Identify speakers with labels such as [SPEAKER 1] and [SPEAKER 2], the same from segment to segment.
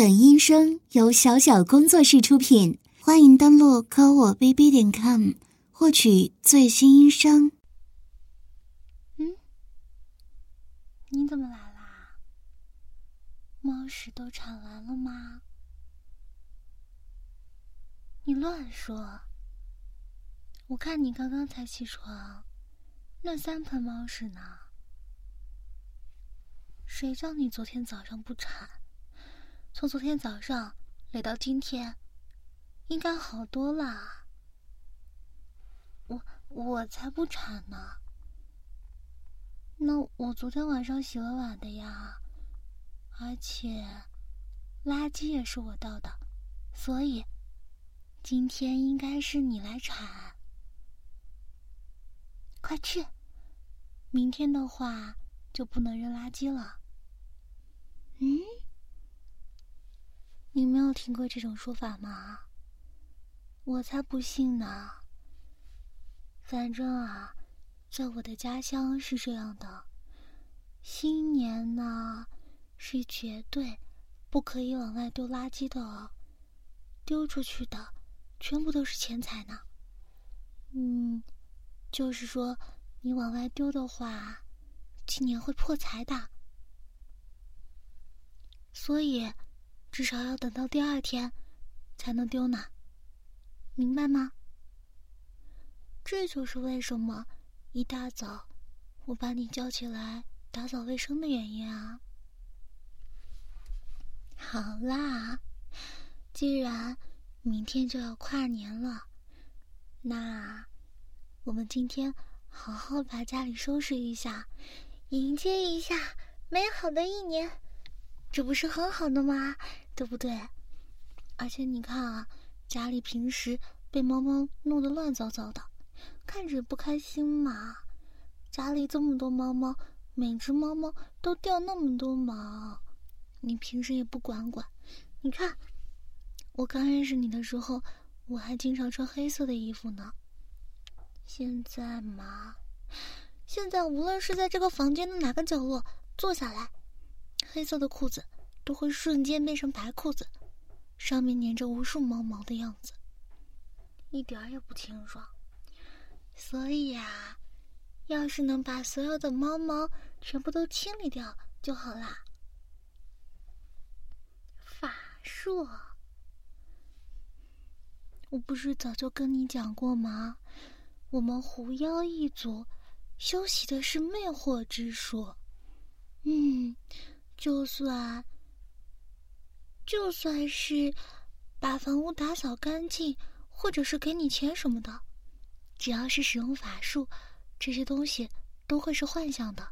[SPEAKER 1] 本音声由小小工作室出品，欢迎登录科我 bb 点 com 获取最新音声。
[SPEAKER 2] 嗯，你怎么来啦？猫屎都铲完了吗？你乱说！我看你刚刚才起床，那三盆猫屎呢？谁叫你昨天早上不铲？从昨天早上累到今天，应该好多了。我我才不铲呢！那我昨天晚上洗了碗的呀，而且垃圾也是我倒的，所以今天应该是你来铲。快去！明天的话就不能扔垃圾了。嗯，你没听过这种说法吗？我才不信呢。反正啊，在我的家乡是这样的，新年呢是绝对不可以往外丢垃圾的哦，丢出去的全部都是钱财呢。嗯。就是说，你往外丢的话，今年会破财的。所以，至少要等到第二天才能丢呢，明白吗？这就是为什么一大早我把你叫起来打扫卫生的原因啊。好啦，既然明天就要跨年了，那……我们今天好好把家里收拾一下，迎接一下美好的一年，这不是很好的吗？对不对？而且你看啊，家里平时被猫猫弄得乱糟糟的，看着不开心嘛。家里这么多猫猫，每只猫猫都掉那么多毛，你平时也不管管。你看，我刚认识你的时候，我还经常穿黑色的衣服呢。现在嘛，现在无论是在这个房间的哪个角落坐下来，黑色的裤子都会瞬间变成白裤子，上面粘着无数毛毛的样子，一点也不清爽。所以呀，要是能把所有的猫毛全部都清理掉就好啦。法术，我不是早就跟你讲过吗？我们狐妖一族修习的是魅惑之术，嗯，就算就算是把房屋打扫干净，或者是给你钱什么的，只要是使用法术，这些东西都会是幻象的，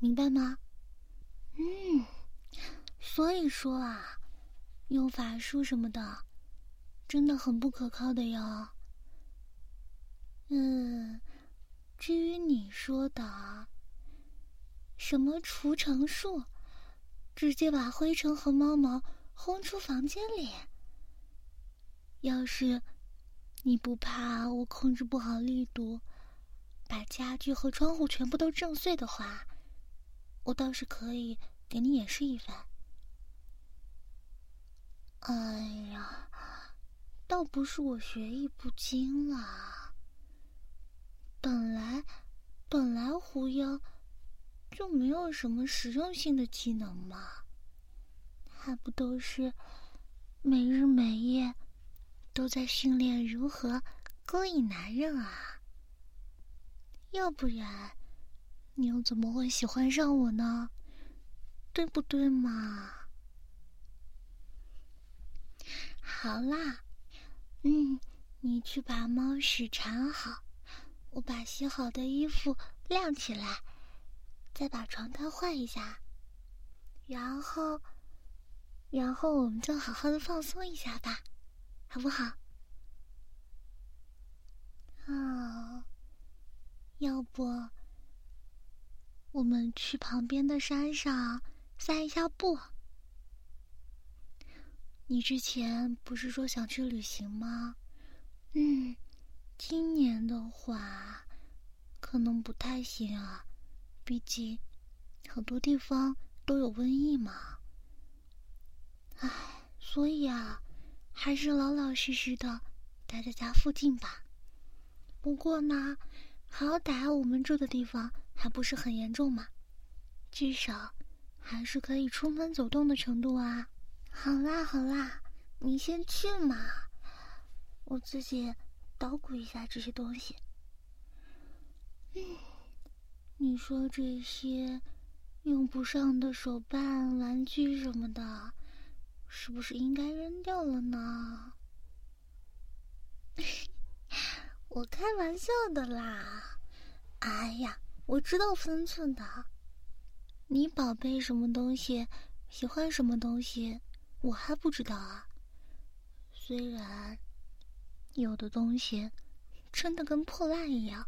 [SPEAKER 2] 明白吗？嗯，所以说啊，用法术什么的，真的很不可靠的哟。嗯，至于你说的什么除尘术，直接把灰尘和猫毛轰出房间里。要是你不怕我控制不好力度，把家具和窗户全部都震碎的话，我倒是可以给你演示一番。哎呀，倒不是我学艺不精啦。本来，本来狐妖就没有什么实用性的技能吗，还不都是每日每夜都在训练如何勾引男人啊？要不然你又怎么会喜欢上我呢？对不对嘛？好啦，嗯，你去把猫屎铲好。我把洗好的衣服晾起来，再把床单换一下，然后，然后我们就好好的放松一下吧，好不好？啊，要不我们去旁边的山上散一下步？你之前不是说想去旅行吗？嗯。今年的话，可能不太行啊，毕竟很多地方都有瘟疫嘛。唉，所以啊，还是老老实实的待在家附近吧。不过呢，好歹我们住的地方还不是很严重嘛，至少还是可以出门走动的程度啊。好啦好啦，你先去嘛，我自己捣鼓一下这些东西。嗯，你说这些用不上的手办、玩具什么的，是不是应该扔掉了呢？我开玩笑的啦，哎呀，我知道分寸的。你宝贝什么东西，喜欢什么东西，我还不知道啊。虽然有的东西真的跟破烂一样，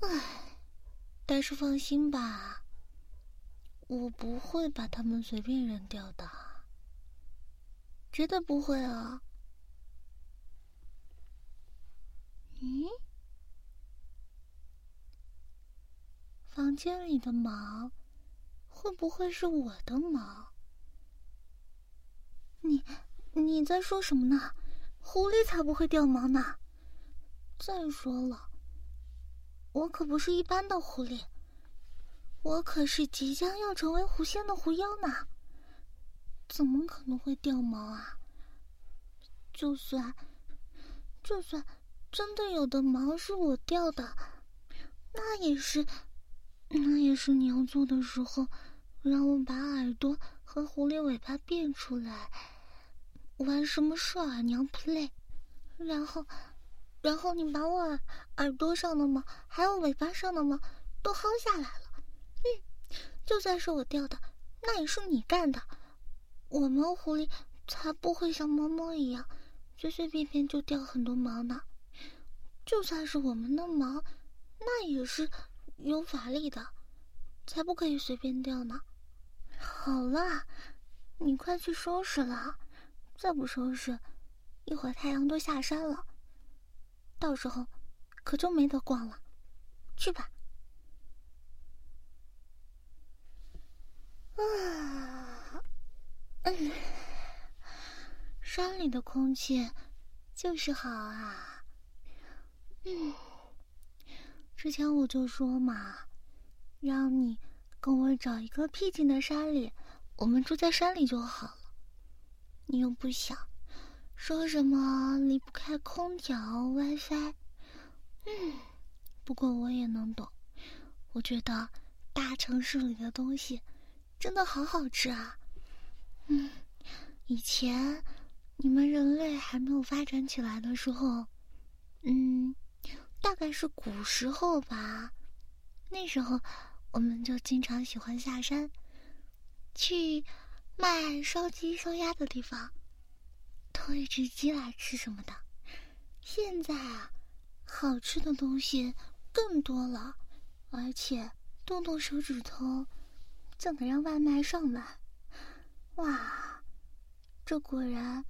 [SPEAKER 2] 唉，但是放心吧，我不会把它们随便扔掉的，绝对不会啊。咦，房间里的毛会不会是我的毛？你你在说什么呢？狐狸才不会掉毛呢！再说了，我可不是一般的狐狸，我可是即将要成为狐仙的狐妖呢，怎么可能会掉毛啊？就算，就算。真的有的毛是我掉的，那也是，那也是你做的时候，让我把耳朵和狐狸尾巴变出来，玩什么事啊娘 play，然后，然后你把我耳朵上的毛还有尾巴上的毛都薅下来了，嗯，就算是我掉的，那也是你干的，我们狐狸才不会像猫猫一样，随随便便就掉很多毛呢。就算是我们的毛，那也是有法力的，才不可以随便掉呢。好了，你快去收拾了，再不收拾，一会儿太阳都下山了，到时候可就没得逛了。去吧。啊，嗯，山里的空气就是好啊。嗯，之前我就说嘛，让你跟我找一个僻静的山里，我们住在山里就好了。你又不想，说什么离不开空调、WiFi。嗯，不过我也能懂。我觉得大城市里的东西真的好好吃啊。嗯，以前你们人类还没有发展起来的时候，嗯。大概是古时候吧，那时候我们就经常喜欢下山，去卖烧鸡、烧鸭的地方，偷一只鸡来吃什么的。现在啊，好吃的东西更多了，而且动动手指头就能让外卖上来。哇，这果然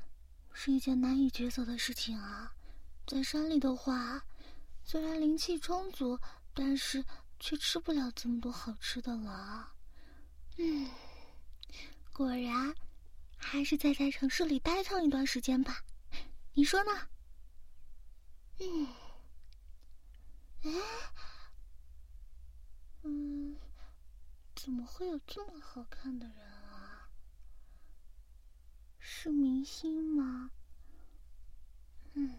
[SPEAKER 2] 是一件难以抉择的事情啊！在山里的话。虽然灵气充足，但是却吃不了这么多好吃的了。嗯，果然还是再在城市里待上一段时间吧。你说呢？嗯，嗯，怎么会有这么好看的人啊？是明星吗？嗯，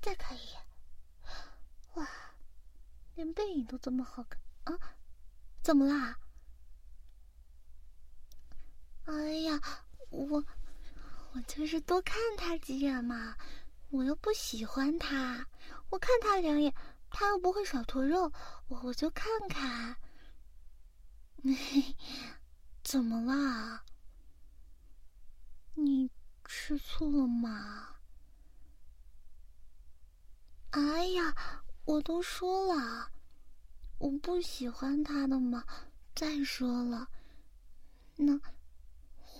[SPEAKER 2] 再看一眼。哇，连背影都这么好看啊！怎么啦？哎呀，我我就是多看他几眼嘛，我又不喜欢他，我看他两眼，他又不会少坨肉，我我就看看。怎么啦？你吃醋了吗？哎呀！我都说了，我不喜欢他的嘛。再说了，那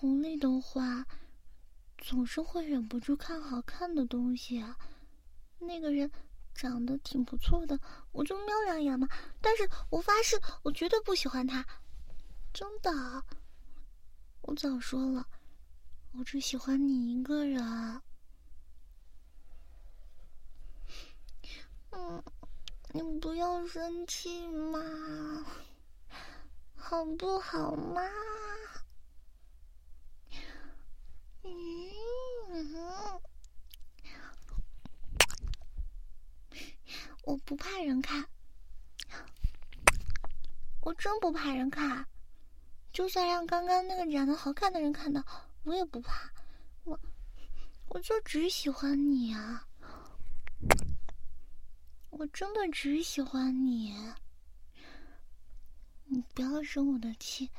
[SPEAKER 2] 狐狸的话，总是会忍不住看好看的东西啊。那个人长得挺不错的，我就瞄两眼嘛。但是我发誓，我绝对不喜欢他，真的。我早说了，我我只喜欢你一个人。嗯，你不要生气嘛，好不好嘛？嗯，我不怕人看，我真不怕人看。就算让刚刚那个长得好看的人看到，我也不怕。我，我就只喜欢你啊！我真的只喜欢你。你不要生我的气，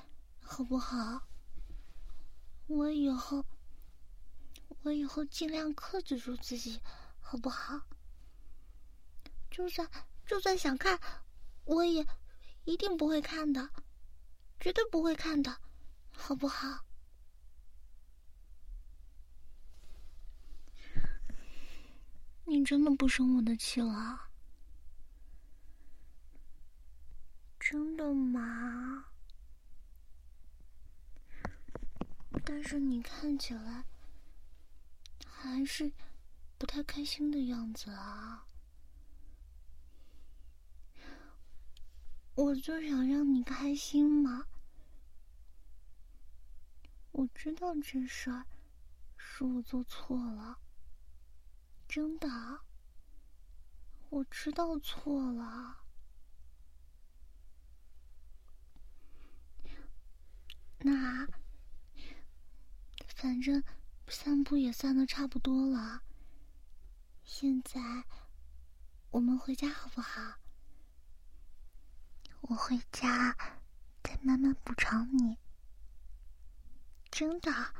[SPEAKER 2] 好不好？我以后，我以后尽量克制住自己，好不好？就算就算想看，我也一定不会看的。绝对不会看的，好不好？你真的不生我的气了？真的吗？但是你看起来还是不太开心的样子啊！我就想让你开心嘛。我知道这事儿是我做错了，真的，我知道错了。那反正散步也散的差不多了，现在我们回家好不好？我回家再慢慢补偿你。真的，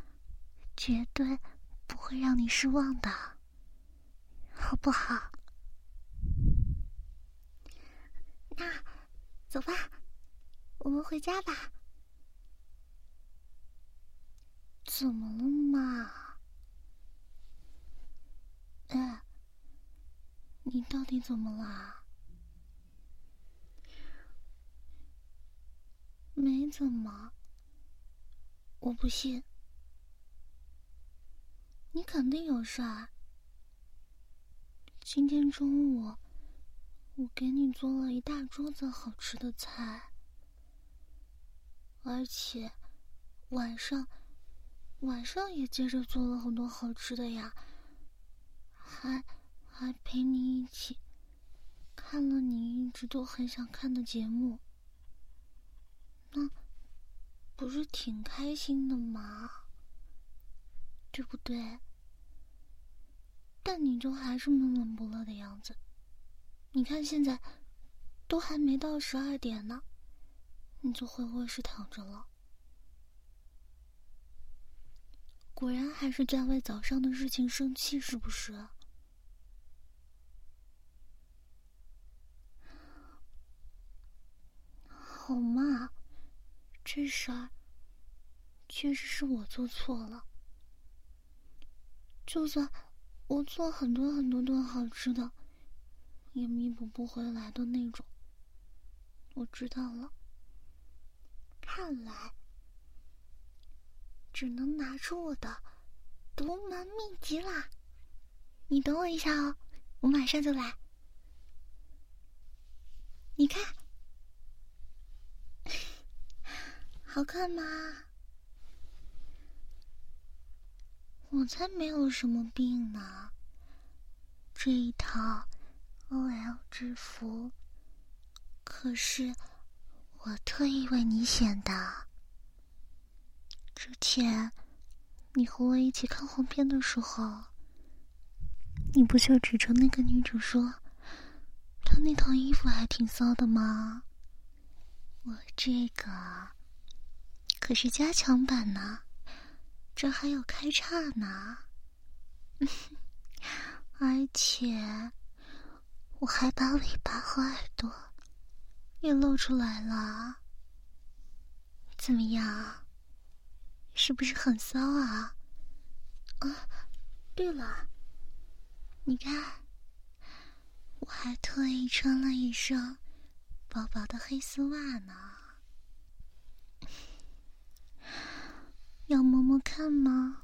[SPEAKER 2] 绝对不会让你失望的，好不好？那走吧，我们回家吧。怎么了嘛？哎，你到底怎么了？没怎么。我不信，你肯定有事儿。今天中午，我给你做了一大桌子好吃的菜，而且晚上晚上也接着做了很多好吃的呀，还还陪你一起看了你一直都很想看的节目。那。不是挺开心的吗？对不对？但你就还是闷闷不乐的样子。你看现在都还没到十二点呢，你就回卧室躺着了。果然还是在为早上的事情生气，是不是？好嘛。这事儿确实是我做错了。就算我做很多很多顿好吃的，也弥补不回来的那种。我知道了，看来只能拿出我的独门秘籍啦。你等我一下哦，我马上就来。你看。好看吗？我才没有什么病呢。这一套 OL 制服可是我特意为你选的。之前你和我一起看黄片的时候，你不就指着那个女主说，她那套衣服还挺骚的吗？我这个。可是加强版呢，这还有开叉呢，而且我还把尾巴和耳朵也露出来了，怎么样？是不是很骚啊？啊对了你看我还特意穿了一双薄薄的黑丝袜呢。要摸摸看吗？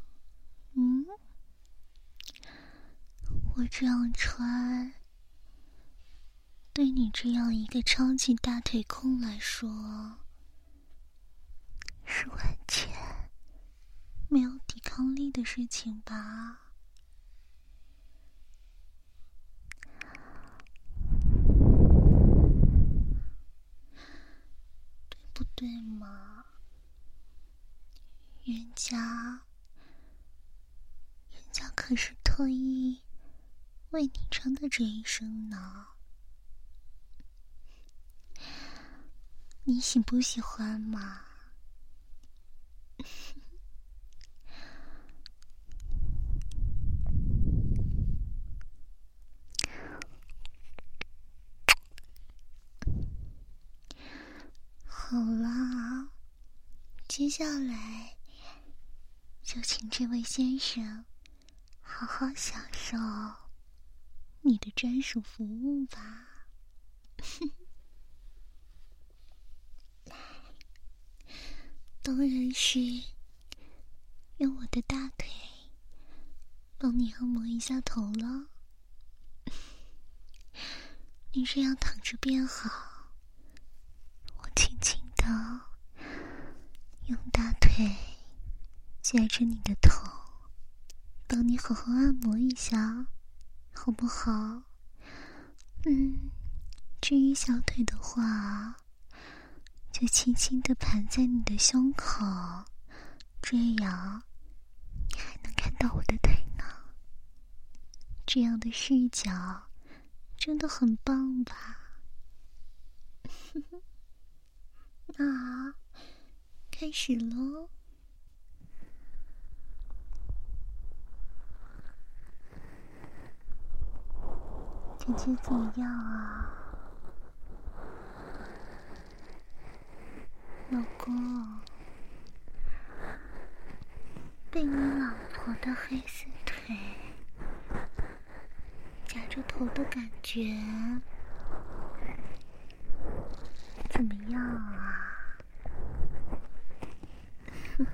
[SPEAKER 2] 嗯。我这样穿对你这样一个超级大腿控来说是完全没有抵抗力的事情吧？对不对嘛？人家。人家可是特意为你穿的这一身呢，你喜不喜欢嘛？好啦，接下来就请这位先生。好好享受你的专属服务吧。来，当然是用我的大腿帮你按摩一下头了。你这样躺着便好，我轻轻的用大腿夹着你的头。帮你好好按摩一下，好不好？嗯，至于小腿的话，就轻轻的盘在你的胸口，这样你还能看到我的腿呢。这样的视角真的很棒吧？那 开始喽。感觉怎么样啊，老公？被你老婆的黑丝腿夹着头的感觉怎么样啊？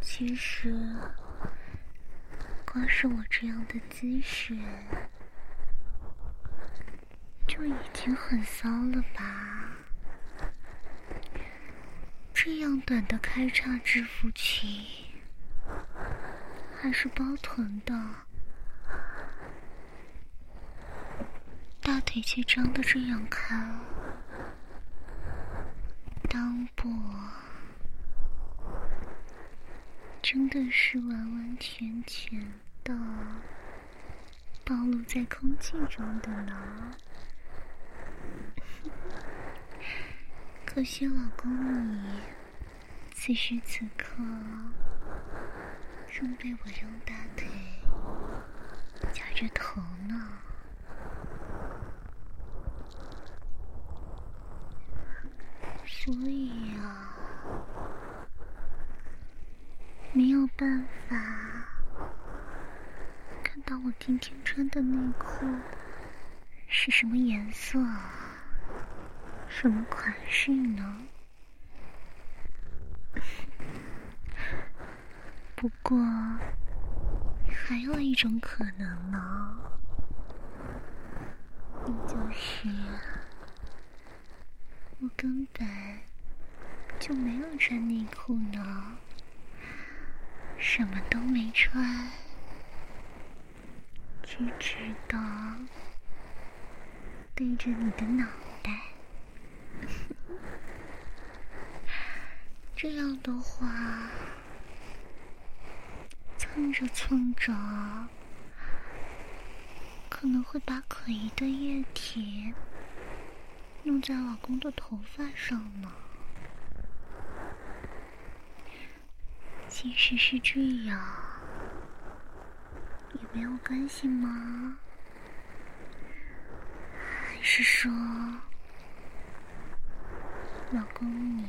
[SPEAKER 2] 其实。光是我这样的姿势，就已经很骚了吧？这样短的开叉制服裙，还是包臀的，大腿却张的这样开，裆部。真的是完完全全的暴露在空气中的呢。可惜老公你此时此刻正被我用大腿夹着头呢，所以啊。没有办法看到我今天穿的内裤是什么颜色、什么款式呢？不过还有一种可能呢，那就是我根本就没有穿内裤呢。什么都没穿，直直的对着你的脑袋。这样的话，蹭着蹭着，可能会把可疑的液体弄在老公的头发上呢。即使是这样，也没有关系吗？还是说，老公你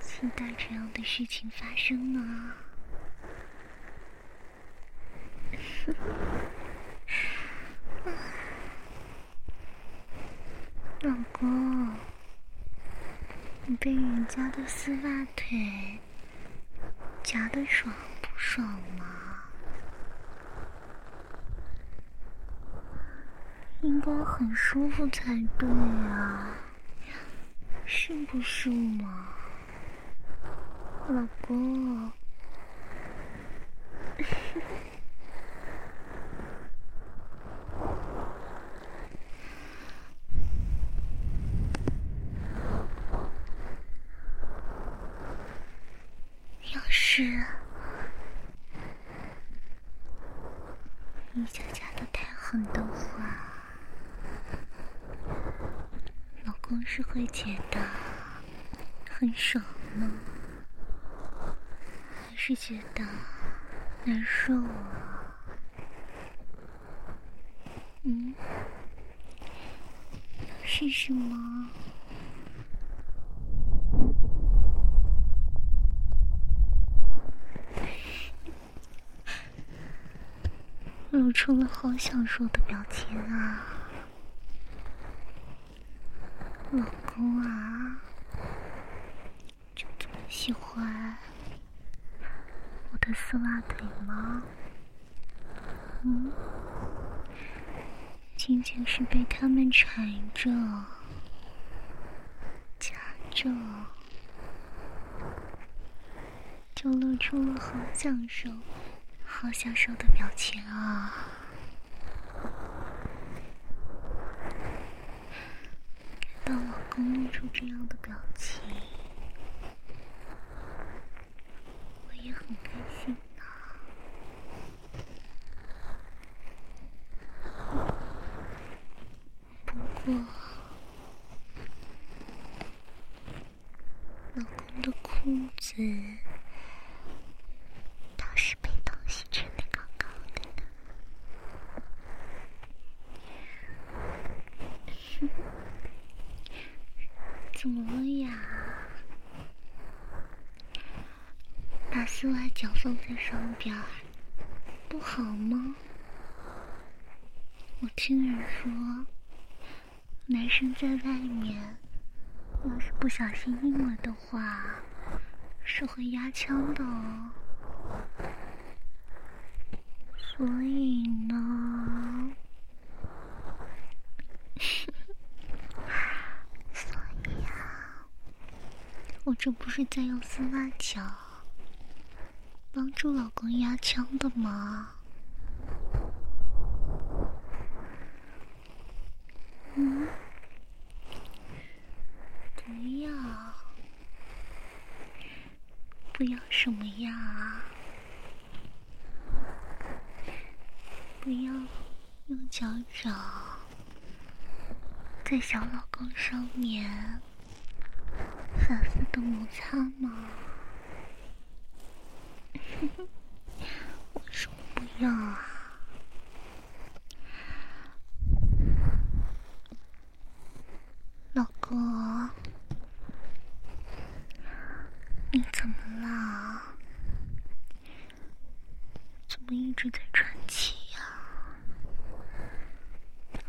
[SPEAKER 2] 期待这样的事情发生呢？老公，你被人家的丝袜腿。夹的爽不爽嘛应该很舒服才对呀是不是嘛？老公。是会觉得很爽呢，还是觉得难受啊？嗯，是什么？露出了好享受的表情啊，老公啊，就这么喜欢我的丝袜腿吗？嗯，仅仅是被他们缠着、夹着，就露出了好享受。好享受的表情啊！能露出这样的表情，我也很开心呢。不过，老公的裤子。怎么了呀？丝袜脚放在上边不好吗？我听人说，男生在外面要是不小心硬了的话，是会压枪的哦。所以呢。所以我这不是在用丝袜脚帮助老公压枪的吗？嗯？不要？不要什么呀？不要用脚掌在小老公上面。反复的摩擦吗？我说不要啊，老公，你怎么了？怎么一直在喘气呀？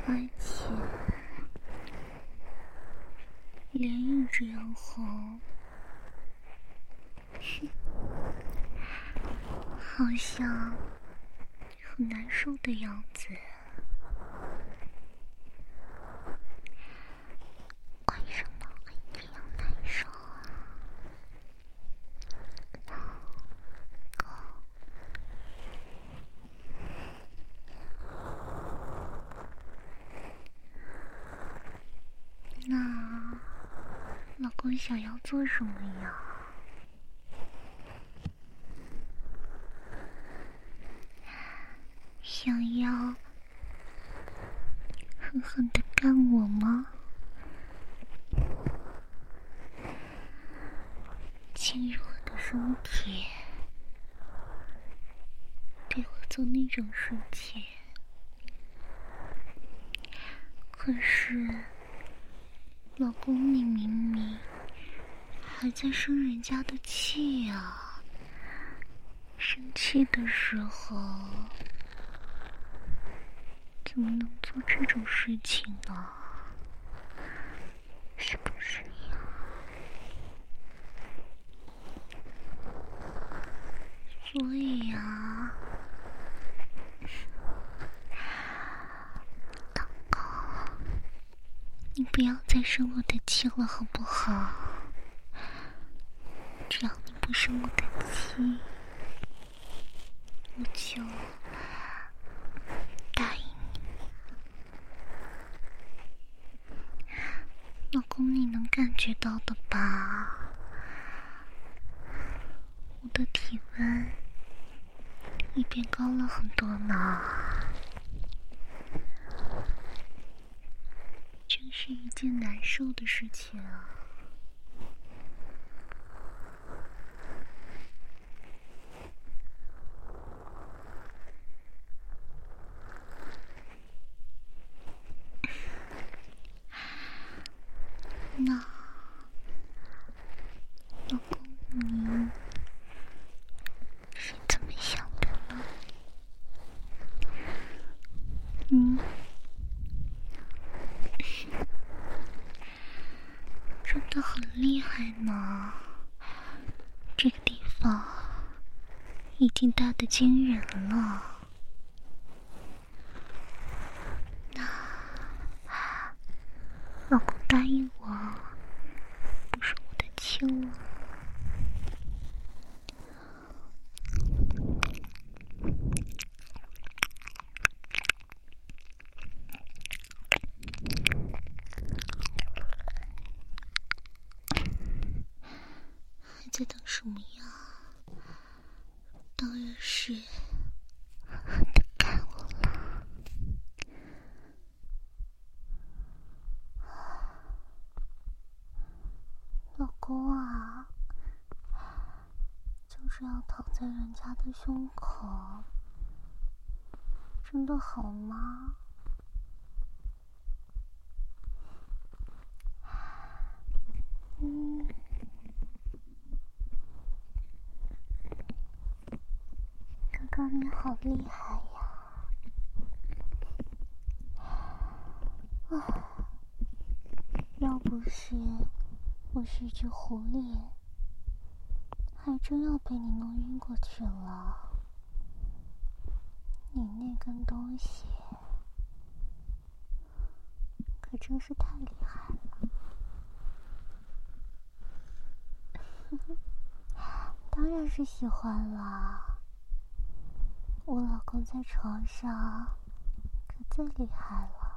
[SPEAKER 2] 而且。脸一直要红，好像很难受的样子。老公想要做什么呀？想要狠狠的干我吗？进入我的身体，对我做那种事情？可是，老公，你明明……还在生人家的气呀！生气的时候怎么能做这种事情呢？是不是呀？所以呀，老公，不要再生我的气了，好不好？只要你不生我的气，我就答应你。老公，你能感觉到的吧？我的体温也变高了很多呢。真是一件难受的事情啊！那老公，你是怎么想的呢？嗯？真的很厉害呢，这个地方已经大的惊人了。那老公答应我，不是我的亲了。还在等什么呀？当然是等看我了。老公啊，就这样躺在人家胸口，真的好吗？嗯。哥哥你好厉害呀！啊，要不是我是一只狐狸，还真要被你弄晕过去了。你那根东西可真是太厉害了。当然是喜欢了。我老公在床上可最厉害了。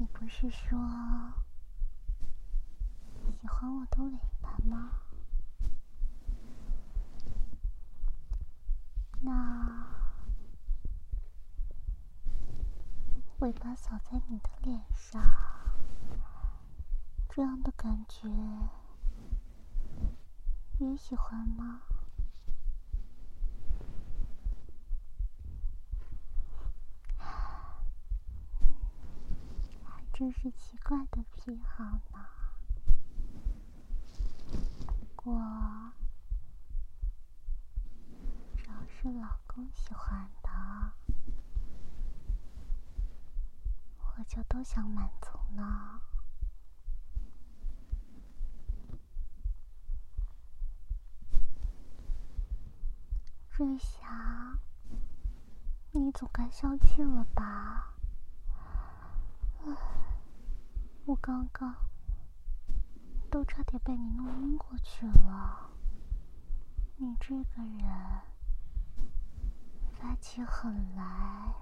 [SPEAKER 2] 你不是说喜欢我的尾巴吗？那尾巴扫在你的脸上，这样的感觉也喜欢吗？还真是奇怪的癖好呢。不过，只要是老公喜欢的，我就都想满足呢。瑞霞，你总该消气了吧？唉，我刚刚都差点被你弄晕过去了。你这个人发起狠来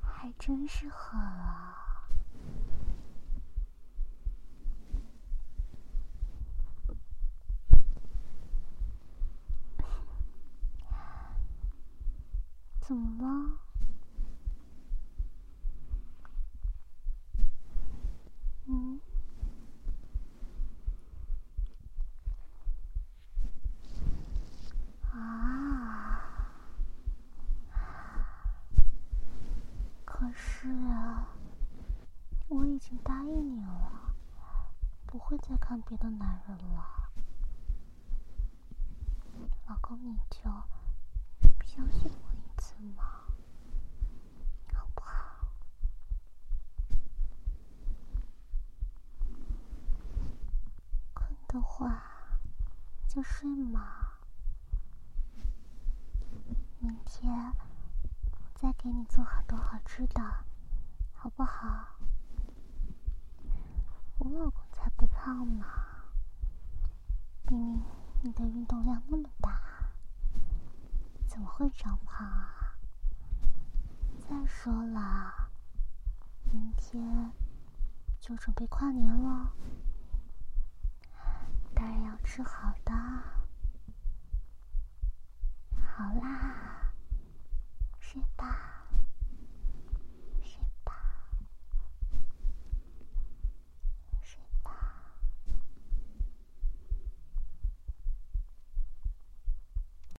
[SPEAKER 2] 还真是狠啊！怎么了？嗯？啊？可是啊，我已经答应你了，不会再看别的男人了。老公，你就相信我一次嘛，好不好？困的话就睡嘛。明天我再给你做好多好吃的，好不好？我老公才不胖呢，明明你的运动量那么大，怎么会长胖啊？再说了，明天就准备跨年了，当然要吃好的。